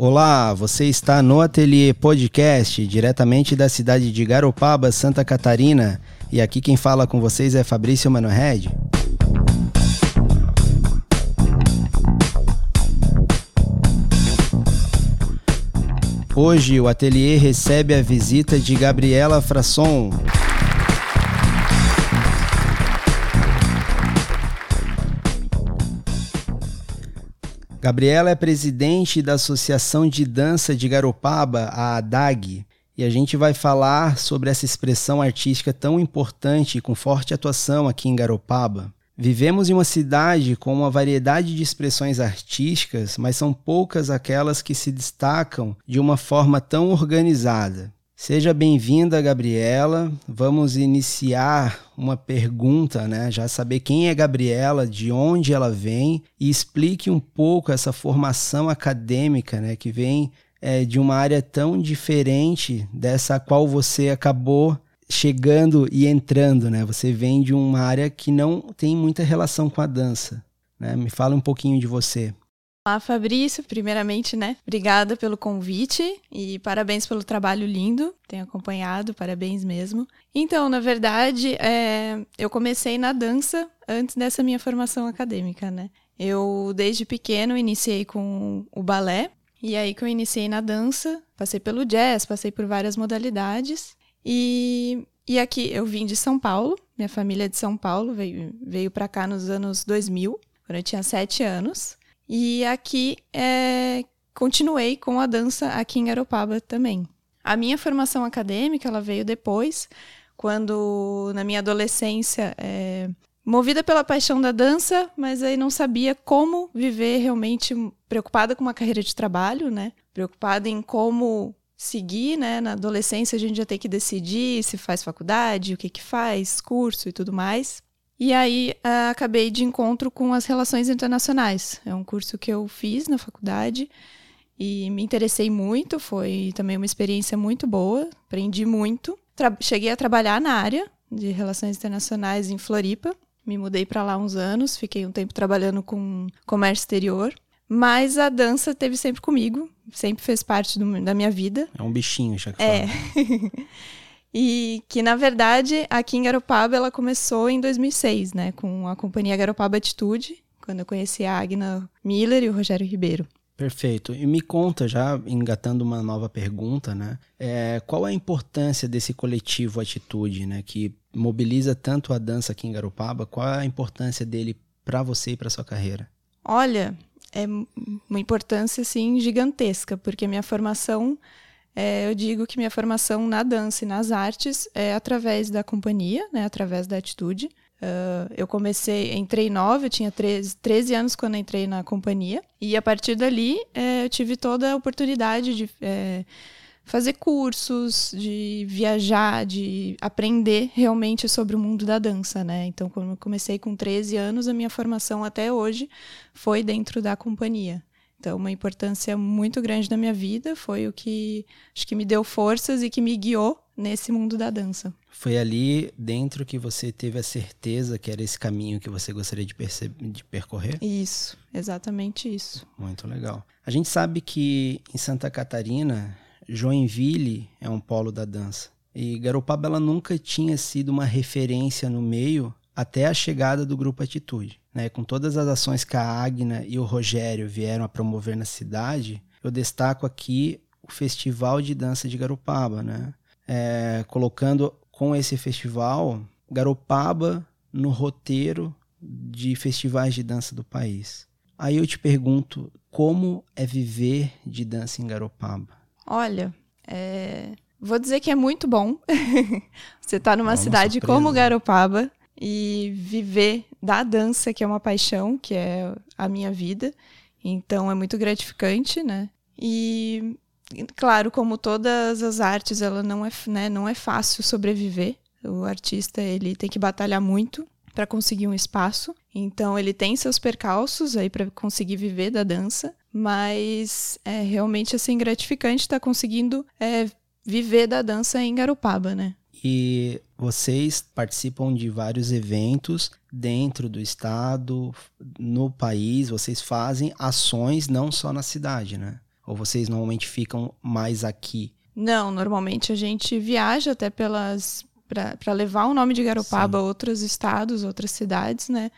Olá, você está no Ateliê Podcast, diretamente da cidade de Garopaba, Santa Catarina. E aqui quem fala com vocês é Fabrício Manohed. Hoje o ateliê recebe a visita de Gabriela Frasson. Gabriela é presidente da Associação de Dança de Garopaba, a ADAG, e a gente vai falar sobre essa expressão artística tão importante e com forte atuação aqui em Garopaba. Vivemos em uma cidade com uma variedade de expressões artísticas, mas são poucas aquelas que se destacam de uma forma tão organizada. Seja bem-vinda, Gabriela. Vamos iniciar uma pergunta, né? Já saber quem é Gabriela, de onde ela vem e explique um pouco essa formação acadêmica, né? Que vem é, de uma área tão diferente dessa a qual você acabou chegando e entrando, né? Você vem de uma área que não tem muita relação com a dança, né? Me fala um pouquinho de você. Olá, Fabrício. Primeiramente, né? Obrigada pelo convite e parabéns pelo trabalho lindo. Tenho acompanhado, parabéns mesmo. Então, na verdade, é, eu comecei na dança antes dessa minha formação acadêmica, né? Eu, desde pequeno, iniciei com o balé. E aí que eu iniciei na dança, passei pelo jazz, passei por várias modalidades. E, e aqui eu vim de São Paulo, minha família é de São Paulo, veio, veio para cá nos anos 2000, quando eu tinha sete anos. E aqui é, continuei com a dança aqui em Garopaba também. A minha formação acadêmica ela veio depois, quando na minha adolescência, é, movida pela paixão da dança, mas aí não sabia como viver realmente preocupada com uma carreira de trabalho, né? Preocupada em como seguir, né? Na adolescência a gente já tem que decidir se faz faculdade, o que que faz, curso e tudo mais. E aí uh, acabei de encontro com as relações internacionais. É um curso que eu fiz na faculdade e me interessei muito. Foi também uma experiência muito boa. Aprendi muito. Tra cheguei a trabalhar na área de relações internacionais em Floripa. Me mudei para lá uns anos. Fiquei um tempo trabalhando com comércio exterior. Mas a dança teve sempre comigo, sempre fez parte do, da minha vida. É um bichinho, já que É. e que, na verdade, aqui em Garopaba ela começou em 2006, né? Com a companhia Garopaba Atitude, quando eu conheci a Agna Miller e o Rogério Ribeiro. Perfeito. E me conta, já engatando uma nova pergunta, né? É, qual a importância desse coletivo Atitude, né? Que mobiliza tanto a dança aqui em Garopaba. Qual a importância dele para você e para sua carreira? Olha, é uma importância assim gigantesca, porque minha formação, é, eu digo que minha formação na dança e nas artes é através da companhia, né, através da atitude. Uh, eu comecei, entrei nova, eu tinha 13, 13 anos quando entrei na companhia, e a partir dali é, eu tive toda a oportunidade de é, fazer cursos, de viajar, de aprender realmente sobre o mundo da dança, né? Então, quando eu comecei com 13 anos, a minha formação até hoje foi dentro da companhia. Então, uma importância muito grande na minha vida, foi o que acho que me deu forças e que me guiou nesse mundo da dança. Foi ali dentro que você teve a certeza que era esse caminho que você gostaria de, de percorrer? Isso, exatamente isso. Muito legal. A gente sabe que em Santa Catarina Joinville é um polo da dança. E Garopaba ela nunca tinha sido uma referência no meio até a chegada do grupo Atitude. Né? Com todas as ações que a Agna e o Rogério vieram a promover na cidade, eu destaco aqui o Festival de Dança de Garopaba, né? É, colocando com esse festival Garopaba no roteiro de festivais de dança do país. Aí eu te pergunto, como é viver de dança em Garopaba? Olha, é... vou dizer que é muito bom. Você está numa é cidade surpresa. como Garopaba e viver da dança, que é uma paixão, que é a minha vida. Então é muito gratificante, né? E claro, como todas as artes, ela não é, né, não é fácil sobreviver. O artista ele tem que batalhar muito para conseguir um espaço. Então ele tem seus percalços aí para conseguir viver da dança, mas é realmente assim gratificante estar tá conseguindo é, viver da dança em Garopaba, né? E vocês participam de vários eventos dentro do estado, no país, vocês fazem ações não só na cidade, né? Ou vocês normalmente ficam mais aqui? Não, normalmente a gente viaja até pelas para levar o nome de Garopaba Sim. a outros estados, outras cidades, né?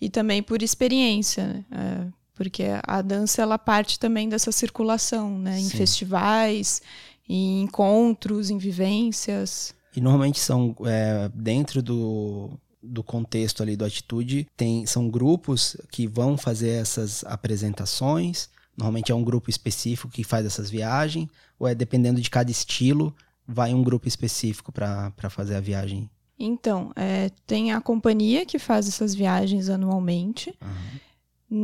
E também por experiência, né? é, porque a dança ela parte também dessa circulação, né? Em Sim. festivais, em encontros, em vivências. E normalmente são é, dentro do, do contexto ali do atitude, tem, são grupos que vão fazer essas apresentações. Normalmente é um grupo específico que faz essas viagens, ou é dependendo de cada estilo, vai um grupo específico para fazer a viagem? Então, é, tem a companhia que faz essas viagens anualmente. Uhum.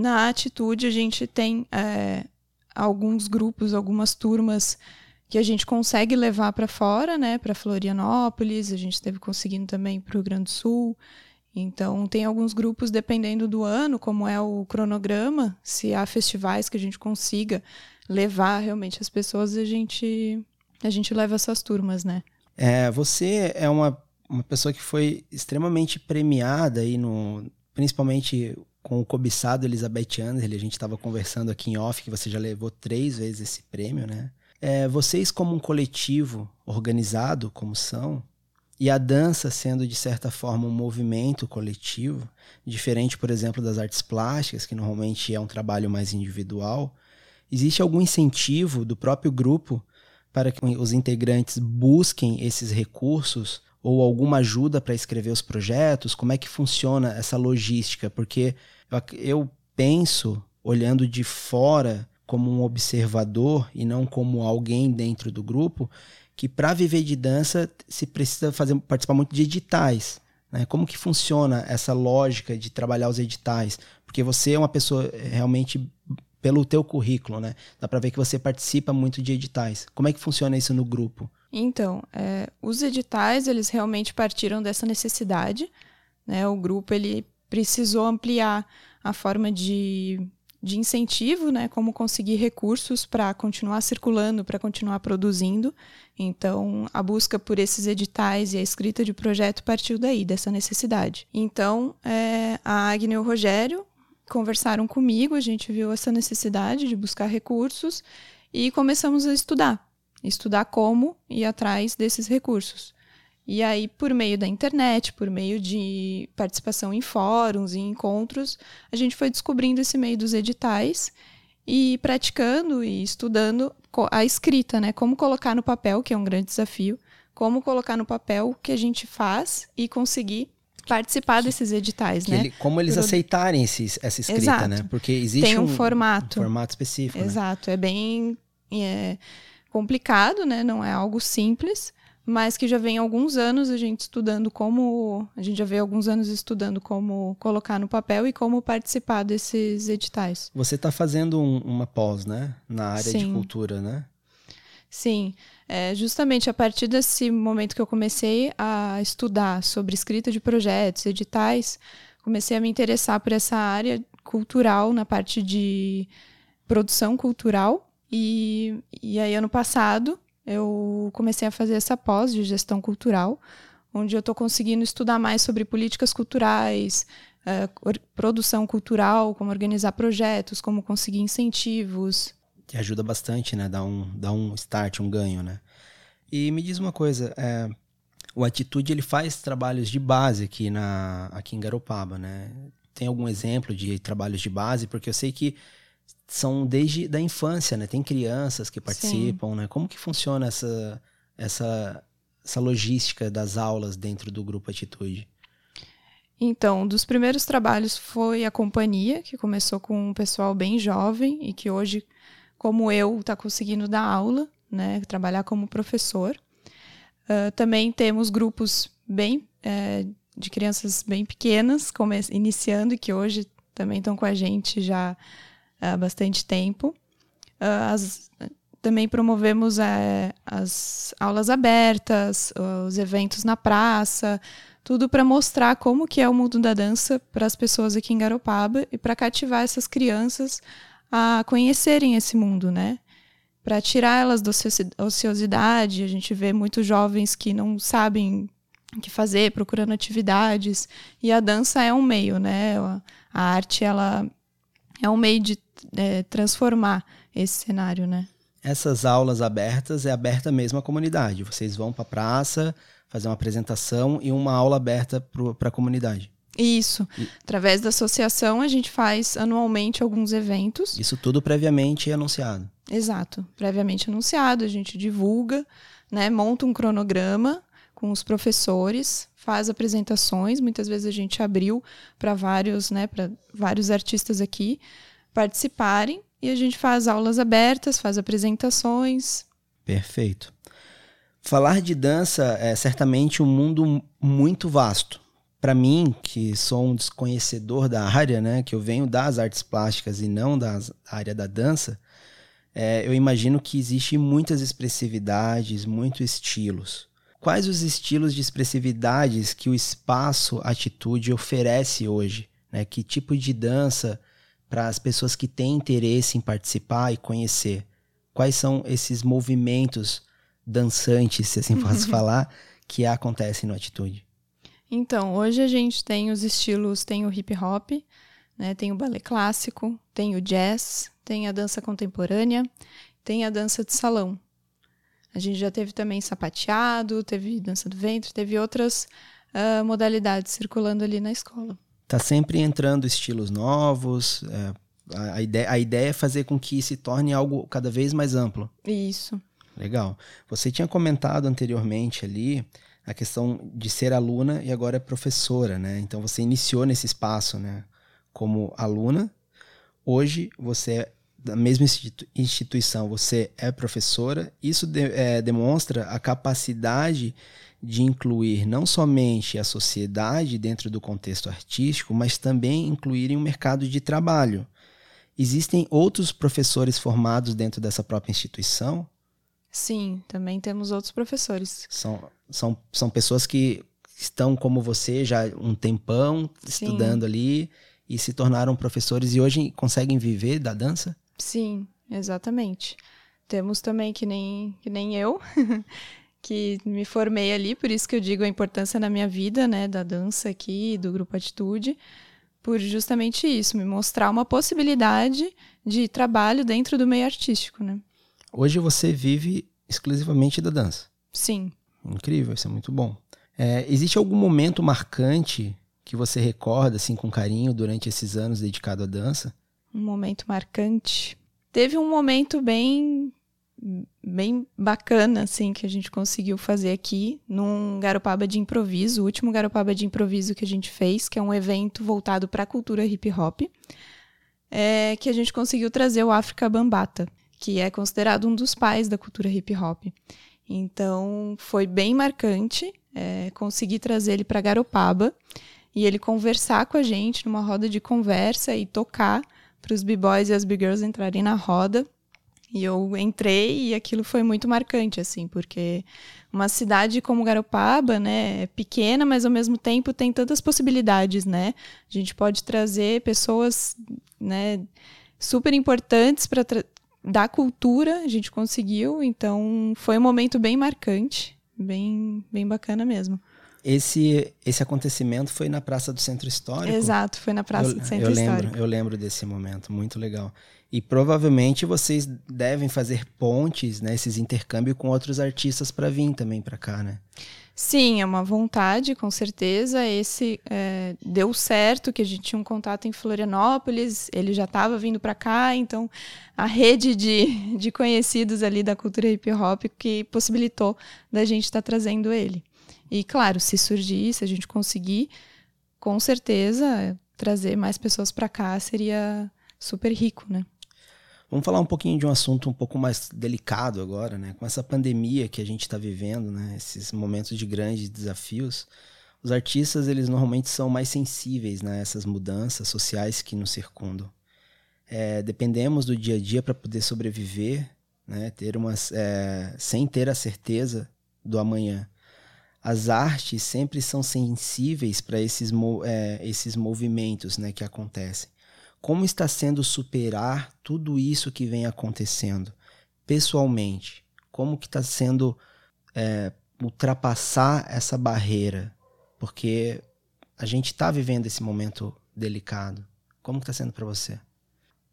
Na atitude, a gente tem é, alguns grupos, algumas turmas que a gente consegue levar para fora, né, para Florianópolis, a gente esteve conseguindo também para o Rio Grande do Sul. Então, tem alguns grupos, dependendo do ano, como é o cronograma, se há festivais que a gente consiga levar realmente as pessoas, a gente, a gente leva essas turmas, né? É, você é uma, uma pessoa que foi extremamente premiada aí no, principalmente com o cobiçado Elizabeth Anderle, a gente estava conversando aqui em off que você já levou três vezes esse prêmio, né? É, vocês, como um coletivo organizado, como são, e a dança sendo, de certa forma, um movimento coletivo, diferente, por exemplo, das artes plásticas, que normalmente é um trabalho mais individual, existe algum incentivo do próprio grupo para que os integrantes busquem esses recursos ou alguma ajuda para escrever os projetos? Como é que funciona essa logística? Porque eu penso, olhando de fora, como um observador e não como alguém dentro do grupo, que para viver de dança se precisa fazer participar muito de editais. Né? Como que funciona essa lógica de trabalhar os editais? Porque você é uma pessoa realmente pelo teu currículo, né? Dá para ver que você participa muito de editais. Como é que funciona isso no grupo? Então, é, os editais eles realmente partiram dessa necessidade, né? O grupo ele precisou ampliar a forma de de incentivo, né, como conseguir recursos para continuar circulando, para continuar produzindo. Então, a busca por esses editais e a escrita de projeto partiu daí, dessa necessidade. Então, é, a Agnes o Rogério conversaram comigo, a gente viu essa necessidade de buscar recursos e começamos a estudar. Estudar como ir atrás desses recursos. E aí, por meio da internet, por meio de participação em fóruns e encontros, a gente foi descobrindo esse meio dos editais e praticando e estudando a escrita, né? Como colocar no papel, que é um grande desafio, como colocar no papel o que a gente faz e conseguir participar desses editais, né? Ele, como eles Por... aceitarem esses, essa escrita, Exato. né? Porque existe Tem um, um formato. Um formato específico. Né? Exato. Né? É bem é, complicado, né? Não é algo simples mas que já vem alguns anos a gente estudando como. A gente já vem alguns anos estudando como colocar no papel e como participar desses editais. Você está fazendo um, uma pós, né? Na área Sim. de cultura, né? Sim. É, justamente a partir desse momento que eu comecei a estudar sobre escrita de projetos, editais, comecei a me interessar por essa área cultural, na parte de produção cultural. E, e aí, ano passado, eu comecei a fazer essa pós de gestão cultural, onde eu estou conseguindo estudar mais sobre políticas culturais, uh, produção cultural, como organizar projetos, como conseguir incentivos. Que ajuda bastante, né? Dá um, dá um start, um ganho, né? E me diz uma coisa, é, o Atitude ele faz trabalhos de base aqui, na, aqui em Garopaba, né? Tem algum exemplo de trabalhos de base? Porque eu sei que são desde da infância, né? Tem crianças que participam, Sim. né? Como que funciona essa, essa, essa logística das aulas dentro do grupo Atitude? Então, um dos primeiros trabalhos foi a companhia, que começou com um pessoal bem jovem e que hoje, como eu, está conseguindo dar aula, né? Trabalhar como professor. Uh, também temos grupos bem é, de crianças bem pequenas, iniciando e que hoje também estão com a gente já há bastante tempo. Uh, as, também promovemos é, as aulas abertas, os eventos na praça, tudo para mostrar como que é o mundo da dança para as pessoas aqui em Garopaba e para cativar essas crianças a conhecerem esse mundo, né? para tirar elas da ociosidade. A gente vê muitos jovens que não sabem o que fazer, procurando atividades. E a dança é um meio, né? A arte, ela é um meio de é, transformar esse cenário, né? Essas aulas abertas é aberta mesmo à comunidade. Vocês vão para a praça fazer uma apresentação e uma aula aberta para a comunidade. Isso. E... Através da associação, a gente faz anualmente alguns eventos. Isso tudo previamente anunciado. Exato. Previamente anunciado, a gente divulga, né, monta um cronograma com os professores, faz apresentações. Muitas vezes a gente abriu para vários, né, para vários artistas aqui participarem e a gente faz aulas abertas, faz apresentações. Perfeito. Falar de dança é certamente um mundo muito vasto para mim, que sou um desconhecedor da área, né, que eu venho das artes plásticas e não da área da dança, é, eu imagino que existe muitas expressividades, muitos estilos. Quais os estilos de expressividades que o espaço Atitude oferece hoje? Né? Que tipo de dança para as pessoas que têm interesse em participar e conhecer? Quais são esses movimentos dançantes, se assim posso falar, que acontecem no Atitude? Então, hoje a gente tem os estilos, tem o hip hop, né, tem o ballet clássico, tem o jazz, tem a dança contemporânea, tem a dança de salão. A gente já teve também sapateado, teve dança do ventre, teve outras uh, modalidades circulando ali na escola. Tá sempre entrando estilos novos. É, a, a, ideia, a ideia é fazer com que se torne algo cada vez mais amplo. Isso. Legal. Você tinha comentado anteriormente ali a questão de ser aluna e agora é professora, né? Então você iniciou nesse espaço, né? Como aluna. Hoje você é da mesma instituição, você é professora. Isso de, é, demonstra a capacidade de incluir não somente a sociedade dentro do contexto artístico, mas também incluir em um mercado de trabalho. Existem outros professores formados dentro dessa própria instituição? Sim, também temos outros professores. São, são, são pessoas que estão como você já um tempão Sim. estudando ali e se tornaram professores e hoje conseguem viver da dança? Sim, exatamente. Temos também que nem, que nem eu, que me formei ali, por isso que eu digo a importância na minha vida, né, da dança aqui, do grupo Atitude, por justamente isso, me mostrar uma possibilidade de trabalho dentro do meio artístico, né? Hoje você vive exclusivamente da dança. Sim. Incrível, isso é muito bom. É, existe algum momento marcante que você recorda assim com carinho durante esses anos dedicado à dança? Um momento marcante. Teve um momento bem bem bacana assim que a gente conseguiu fazer aqui num Garopaba de improviso, o último Garopaba de improviso que a gente fez, que é um evento voltado para a cultura hip hop, é que a gente conseguiu trazer o África Bambata que é considerado um dos pais da cultura hip hop. Então foi bem marcante é, conseguir trazer ele para Garopaba e ele conversar com a gente numa roda de conversa e tocar para os b-boys e as b-girls entrarem na roda. E eu entrei e aquilo foi muito marcante, assim, porque uma cidade como Garopaba, né, é pequena, mas ao mesmo tempo tem tantas possibilidades, né? A gente pode trazer pessoas, né, super importantes para da cultura a gente conseguiu, então foi um momento bem marcante, bem, bem bacana mesmo. Esse, esse acontecimento foi na Praça do Centro Histórico? Exato, foi na Praça eu, do Centro eu Histórico. Lembro, eu lembro desse momento, muito legal. E provavelmente vocês devem fazer pontes, né, esses intercâmbios com outros artistas para vir também para cá, né? Sim, é uma vontade, com certeza. Esse é, deu certo, que a gente tinha um contato em Florianópolis, ele já estava vindo para cá, então a rede de, de conhecidos ali da cultura hip hop que possibilitou da gente estar tá trazendo ele. E claro, se surgir, se a gente conseguir, com certeza trazer mais pessoas para cá seria super rico, né? Vamos falar um pouquinho de um assunto um pouco mais delicado agora, né? Com essa pandemia que a gente está vivendo, né? Esses momentos de grandes desafios, os artistas eles normalmente são mais sensíveis né? essas mudanças sociais que nos circundam. É, dependemos do dia a dia para poder sobreviver, né? Ter umas, é, sem ter a certeza do amanhã. As artes sempre são sensíveis para esses, é, esses movimentos né, que acontecem como está sendo superar tudo isso que vem acontecendo? pessoalmente, como que está sendo é, ultrapassar essa barreira? Porque a gente está vivendo esse momento delicado. Como está sendo para você?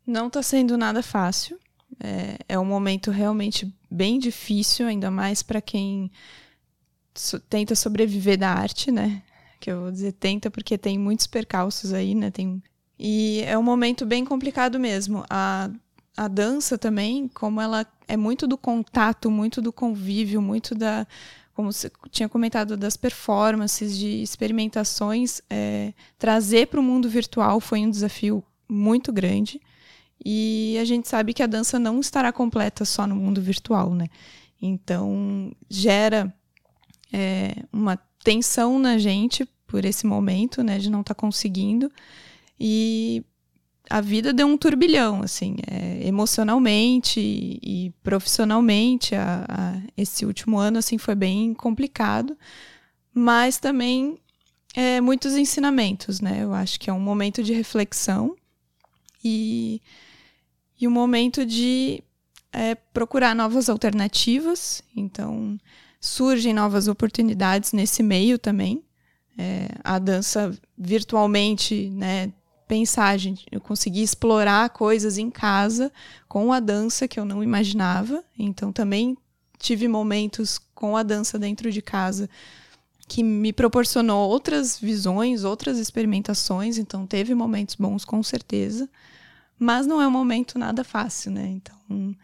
Não está sendo nada fácil. É, é um momento realmente bem difícil, ainda mais para quem so, tenta sobreviver da arte, né? Que eu vou dizer tenta porque tem muitos percalços aí, né? Tem... E é um momento bem complicado mesmo. A, a dança também, como ela é muito do contato, muito do convívio, muito da como você tinha comentado, das performances, de experimentações, é, trazer para o mundo virtual foi um desafio muito grande. E a gente sabe que a dança não estará completa só no mundo virtual, né? Então, gera é, uma tensão na gente por esse momento, né, de não estar tá conseguindo. E a vida deu um turbilhão, assim, é, emocionalmente e, e profissionalmente. A, a, esse último ano, assim, foi bem complicado, mas também é, muitos ensinamentos, né? Eu acho que é um momento de reflexão e e um momento de é, procurar novas alternativas. Então, surgem novas oportunidades nesse meio também. É, a dança virtualmente, né? Pensar, gente, eu consegui explorar coisas em casa com a dança que eu não imaginava. Então, também tive momentos com a dança dentro de casa que me proporcionou outras visões, outras experimentações. Então, teve momentos bons, com certeza. Mas não é um momento nada fácil, né? Então,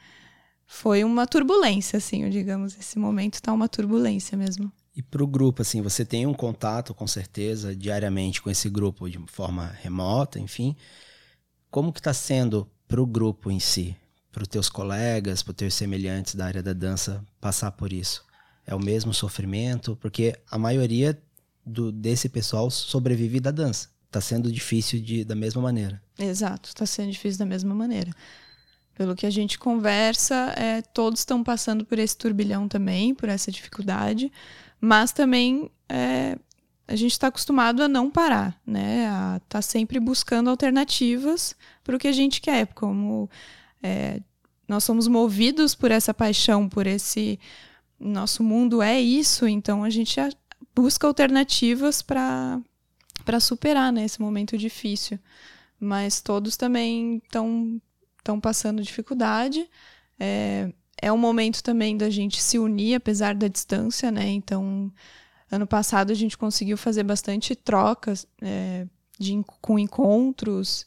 foi uma turbulência, assim, digamos. Esse momento está uma turbulência mesmo. E para o grupo, assim, você tem um contato, com certeza, diariamente com esse grupo de forma remota, enfim. Como que está sendo para o grupo em si? Para os teus colegas, para os teus semelhantes da área da dança passar por isso? É o mesmo sofrimento? Porque a maioria do, desse pessoal sobrevive da dança está sendo difícil de, da mesma maneira. Exato, está sendo difícil da mesma maneira. Pelo que a gente conversa, é, todos estão passando por esse turbilhão também, por essa dificuldade, mas também é, a gente está acostumado a não parar, né? A estar tá sempre buscando alternativas para o que a gente quer, como é, nós somos movidos por essa paixão, por esse nosso mundo é isso, então a gente busca alternativas para para superar né, esse momento difícil. Mas todos também estão estão passando dificuldade. É, é um momento também da gente se unir, apesar da distância, né? Então, ano passado a gente conseguiu fazer bastante trocas é, de, com encontros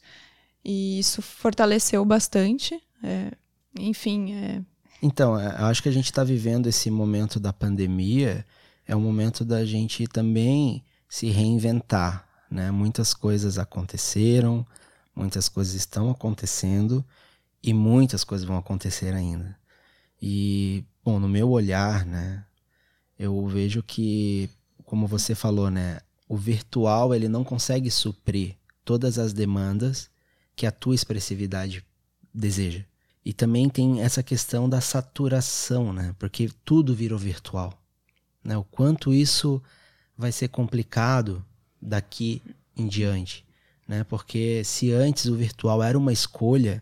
e isso fortaleceu bastante. É, enfim. É... Então, é, eu acho que a gente está vivendo esse momento da pandemia, é um momento da gente também se reinventar, né? Muitas coisas aconteceram, muitas coisas estão acontecendo e muitas coisas vão acontecer ainda. E, bom, no meu olhar, né, eu vejo que, como você falou, né, o virtual ele não consegue suprir todas as demandas que a tua expressividade deseja. E também tem essa questão da saturação, né? Porque tudo virou virtual. Né? O quanto isso vai ser complicado daqui em diante, né? Porque se antes o virtual era uma escolha,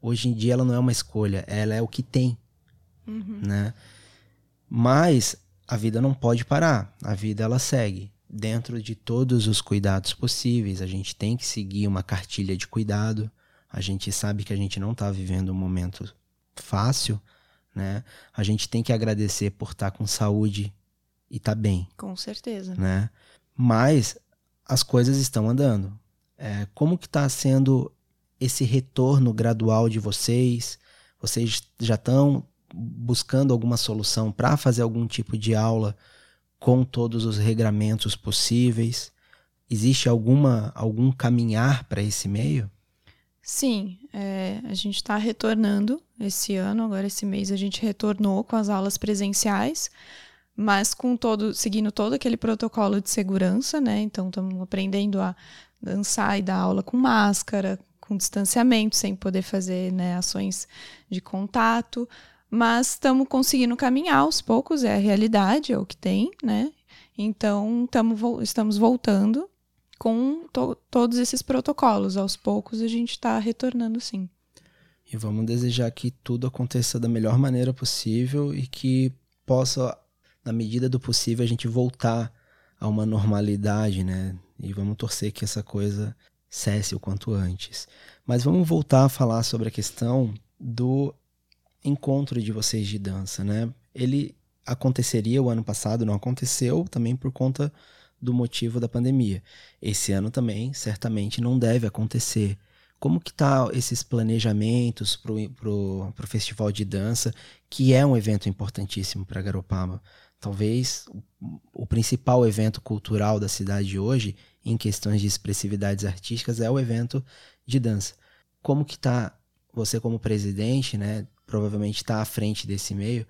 hoje em dia ela não é uma escolha, ela é o que tem, uhum. né? Mas a vida não pode parar, a vida ela segue dentro de todos os cuidados possíveis. A gente tem que seguir uma cartilha de cuidado. A gente sabe que a gente não está vivendo um momento fácil, né? A gente tem que agradecer por estar tá com saúde e estar tá bem. Com certeza. Né? Mas as coisas estão andando. É, como que está sendo esse retorno gradual de vocês? Vocês já estão buscando alguma solução para fazer algum tipo de aula com todos os regramentos possíveis? Existe alguma algum caminhar para esse meio? Sim, é, a gente está retornando esse ano, agora esse mês a gente retornou com as aulas presenciais mas com todo seguindo todo aquele protocolo de segurança, né? Então estamos aprendendo a dançar e dar aula com máscara, com distanciamento, sem poder fazer né, ações de contato, mas estamos conseguindo caminhar aos poucos, é a realidade, é o que tem, né? Então tamo, estamos voltando com to todos esses protocolos, aos poucos a gente está retornando sim. E vamos desejar que tudo aconteça da melhor maneira possível e que possa, na medida do possível, a gente voltar a uma normalidade, né? E vamos torcer que essa coisa cesse o quanto antes. Mas vamos voltar a falar sobre a questão do encontro de vocês de dança, né? Ele aconteceria o ano passado, não aconteceu, também por conta do motivo da pandemia. Esse ano também, certamente, não deve acontecer. Como que tá esses planejamentos para o festival de dança, que é um evento importantíssimo para Garopaba? Talvez o, principal evento cultural da cidade hoje, em questões de expressividades artísticas, é o evento de dança. Como que tá você como presidente, né? Provavelmente está à frente desse meio.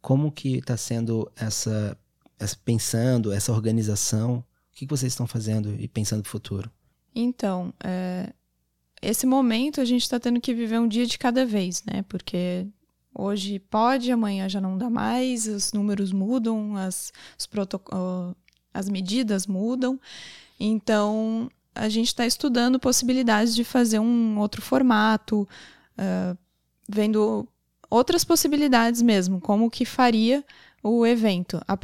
Como que está sendo essa, essa, pensando essa organização? O que, que vocês estão fazendo e pensando no futuro? Então, é, esse momento a gente está tendo que viver um dia de cada vez, né? Porque hoje pode, amanhã já não dá mais, os números mudam, as, as medidas mudam. Então, a gente está estudando possibilidades de fazer um outro formato, uh, vendo outras possibilidades mesmo, como que faria o evento. A,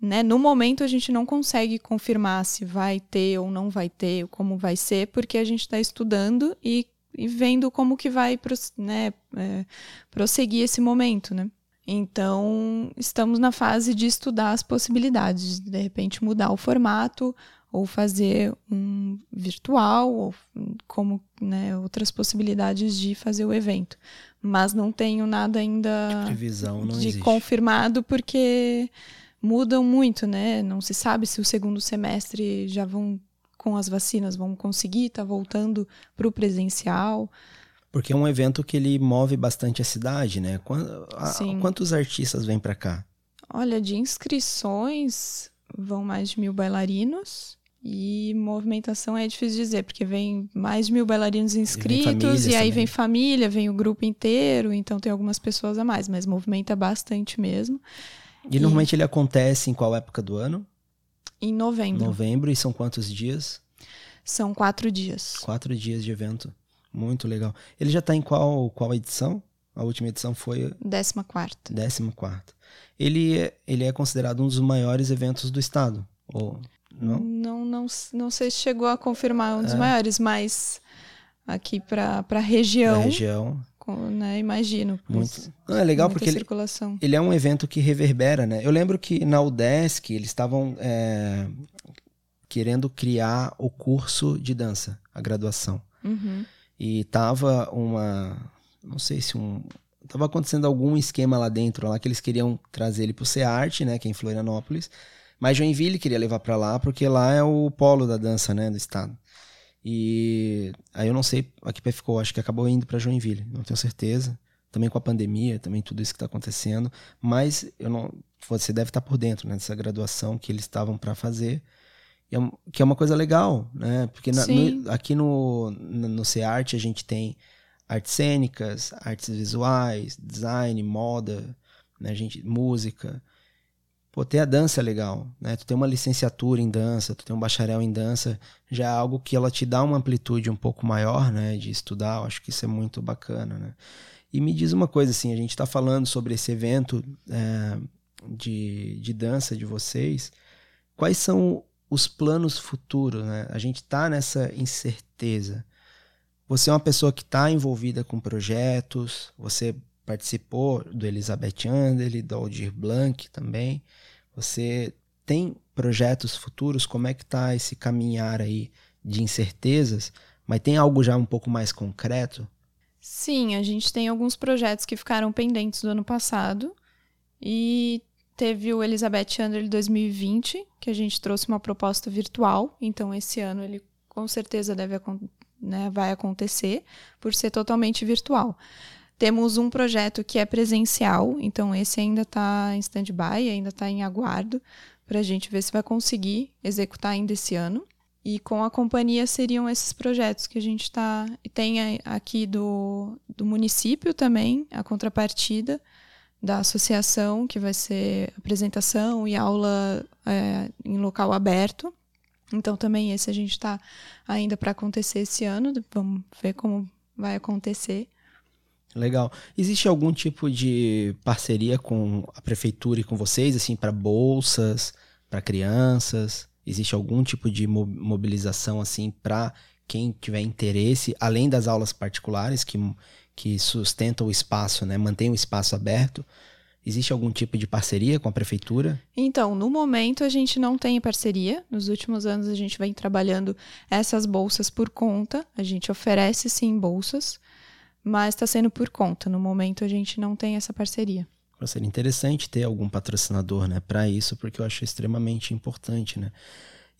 né, no momento a gente não consegue confirmar se vai ter ou não vai ter, como vai ser, porque a gente está estudando e, e, vendo como que vai né, é, prosseguir esse momento, né? Então, estamos na fase de estudar as possibilidades, de, de repente mudar o formato ou fazer um virtual, ou como né, outras possibilidades de fazer o evento mas não tenho nada ainda Previsão não de existe. confirmado porque mudam muito, né? Não se sabe se o segundo semestre já vão com as vacinas vão conseguir, tá voltando para o presencial. Porque é um evento que ele move bastante a cidade, né? Quantos artistas vêm para cá? Olha, de inscrições vão mais de mil bailarinos. E movimentação é difícil dizer, porque vem mais de mil bailarinos inscritos, e, e aí também. vem família, vem o grupo inteiro, então tem algumas pessoas a mais, mas movimenta bastante mesmo. E, e normalmente ele acontece em qual época do ano? Em novembro. Novembro, e são quantos dias? São quatro dias. Quatro dias de evento. Muito legal. Ele já está em qual, qual edição? A última edição foi. Décima quarta. Décima quarta. Ele, é, ele é considerado um dos maiores eventos do estado. Ou... Não? Não, não, não sei se chegou a confirmar um dos é. maiores, mas aqui para a região. região. Com, né, imagino. Muito. Não, é legal porque ele, ele, é um evento que reverbera, né? Eu lembro que na UDESC eles estavam é, querendo criar o curso de dança, a graduação. Uhum. E tava uma. Não sei se um. Tava acontecendo algum esquema lá dentro, lá que eles queriam trazer ele pro SEART, né? Que é em Florianópolis mas Joinville queria levar para lá porque lá é o polo da dança, né, do estado. E aí eu não sei a que pé ficou, acho que acabou indo para Joinville, não tenho certeza. Também com a pandemia, também tudo isso que está acontecendo, mas eu não, você deve estar tá por dentro né, dessa graduação que eles estavam para fazer, é, que é uma coisa legal, né? Porque na, no, aqui no, no, no CEART a gente tem artes cênicas, artes visuais, design, moda, né, gente, música. Pô, ter a dança é legal, né? Tu tem uma licenciatura em dança, tu tem um bacharel em dança, já é algo que ela te dá uma amplitude um pouco maior, né? De estudar, eu acho que isso é muito bacana, né? E me diz uma coisa, assim, a gente está falando sobre esse evento é, de, de dança de vocês, quais são os planos futuros, né? A gente está nessa incerteza. Você é uma pessoa que está envolvida com projetos, você participou do Elizabeth Anderle, do Aldir Blanc também. Você tem projetos futuros? Como é que está esse caminhar aí de incertezas? Mas tem algo já um pouco mais concreto? Sim, a gente tem alguns projetos que ficaram pendentes do ano passado. E teve o Elizabeth Anderle 2020, que a gente trouxe uma proposta virtual. Então, esse ano ele com certeza deve, né, vai acontecer, por ser totalmente virtual. Temos um projeto que é presencial, então esse ainda está em stand-by, ainda está em aguardo, para a gente ver se vai conseguir executar ainda esse ano. E com a companhia seriam esses projetos que a gente está. Tem aqui do, do município também, a contrapartida da associação, que vai ser apresentação e aula é, em local aberto. Então também esse a gente está ainda para acontecer esse ano. Vamos ver como vai acontecer. Legal. Existe algum tipo de parceria com a prefeitura e com vocês, assim, para bolsas, para crianças? Existe algum tipo de mobilização, assim, para quem tiver interesse, além das aulas particulares que, que sustentam o espaço, né? Mantém o espaço aberto. Existe algum tipo de parceria com a prefeitura? Então, no momento a gente não tem parceria. Nos últimos anos a gente vem trabalhando essas bolsas por conta. A gente oferece sim bolsas mas está sendo por conta. No momento a gente não tem essa parceria. Seria interessante ter algum patrocinador, né, para isso, porque eu acho extremamente importante, né?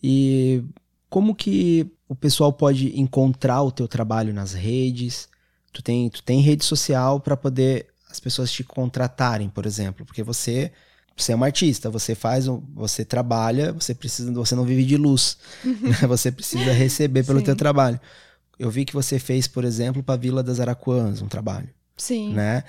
E como que o pessoal pode encontrar o teu trabalho nas redes? Tu tem, tu tem rede social para poder as pessoas te contratarem, por exemplo, porque você você é uma artista, você faz, você trabalha, você precisa, você não vive de luz, né? você precisa receber pelo Sim. teu trabalho. Eu vi que você fez, por exemplo, para a Vila das Araquãs um trabalho. Sim. Né?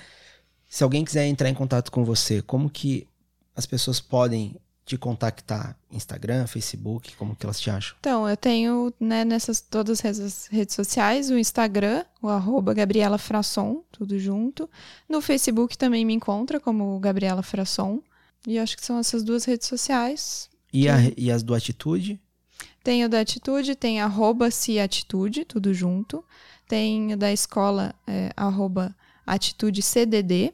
Se alguém quiser entrar em contato com você, como que as pessoas podem te contactar? Instagram, Facebook, como que elas te acham? Então, eu tenho né, nessas todas as redes sociais, o Instagram, o arroba Gabriela Frasson, tudo junto. No Facebook também me encontra como Gabriela Frasson. E acho que são essas duas redes sociais. E, que... a, e as do Atitude? Tem o da Atitude, tem arroba se atitude, tudo junto. Tem o da escola, é, arroba atitude CDD.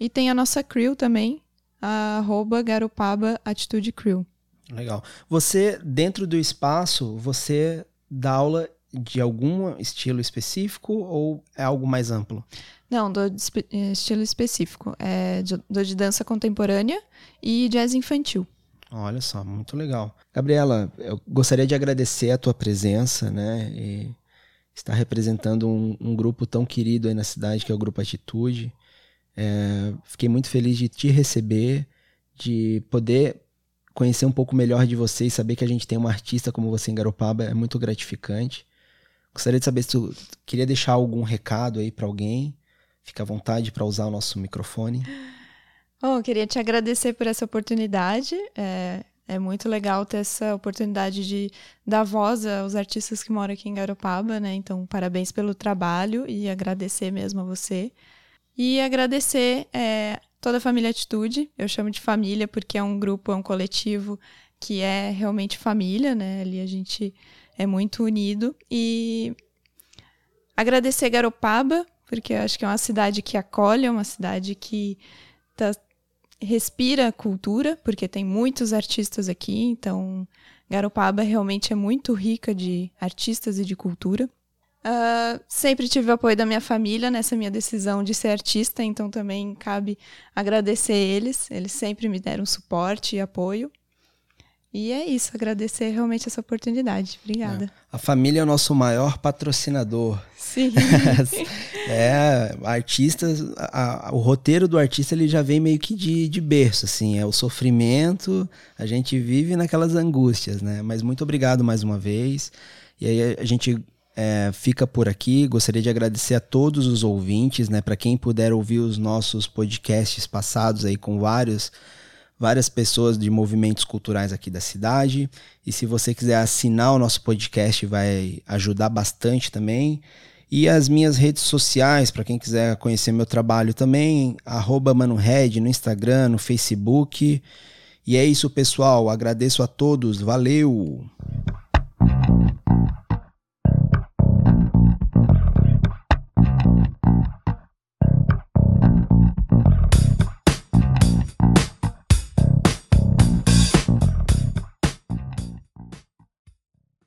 E tem a nossa crew também, arroba garopaba atitude crew. Legal. Você, dentro do espaço, você dá aula de algum estilo específico ou é algo mais amplo? Não, do é, estilo específico. É, do de dança contemporânea e jazz infantil. Olha só, muito legal. Gabriela, eu gostaria de agradecer a tua presença, né? E estar representando um, um, grupo tão querido aí na cidade, que é o Grupo Atitude. É, fiquei muito feliz de te receber, de poder conhecer um pouco melhor de você e saber que a gente tem uma artista como você em Garopaba é muito gratificante. Gostaria de saber se tu queria deixar algum recado aí para alguém. Fica à vontade para usar o nosso microfone. Bom, eu queria te agradecer por essa oportunidade. É, é muito legal ter essa oportunidade de dar voz aos artistas que moram aqui em Garopaba, né? Então, parabéns pelo trabalho e agradecer mesmo a você. E agradecer é, toda a família Atitude. Eu chamo de família porque é um grupo, é um coletivo que é realmente família, né? Ali a gente é muito unido. E agradecer Garopaba, porque eu acho que é uma cidade que acolhe, é uma cidade que está respira cultura, porque tem muitos artistas aqui, então Garopaba realmente é muito rica de artistas e de cultura. Uh, sempre tive o apoio da minha família nessa minha decisão de ser artista, então também cabe agradecer eles. Eles sempre me deram suporte e apoio. E é isso, agradecer realmente essa oportunidade. Obrigada. É. A família é o nosso maior patrocinador. Sim. é, artistas, o roteiro do artista ele já vem meio que de, de berço, assim, é o sofrimento, a gente vive naquelas angústias, né? Mas muito obrigado mais uma vez. E aí a gente é, fica por aqui. Gostaria de agradecer a todos os ouvintes, né? Para quem puder ouvir os nossos podcasts passados aí com vários várias pessoas de movimentos culturais aqui da cidade. E se você quiser assinar o nosso podcast, vai ajudar bastante também. E as minhas redes sociais, para quem quiser conhecer meu trabalho também, ManoRed no Instagram, no Facebook. E é isso, pessoal. Agradeço a todos. Valeu!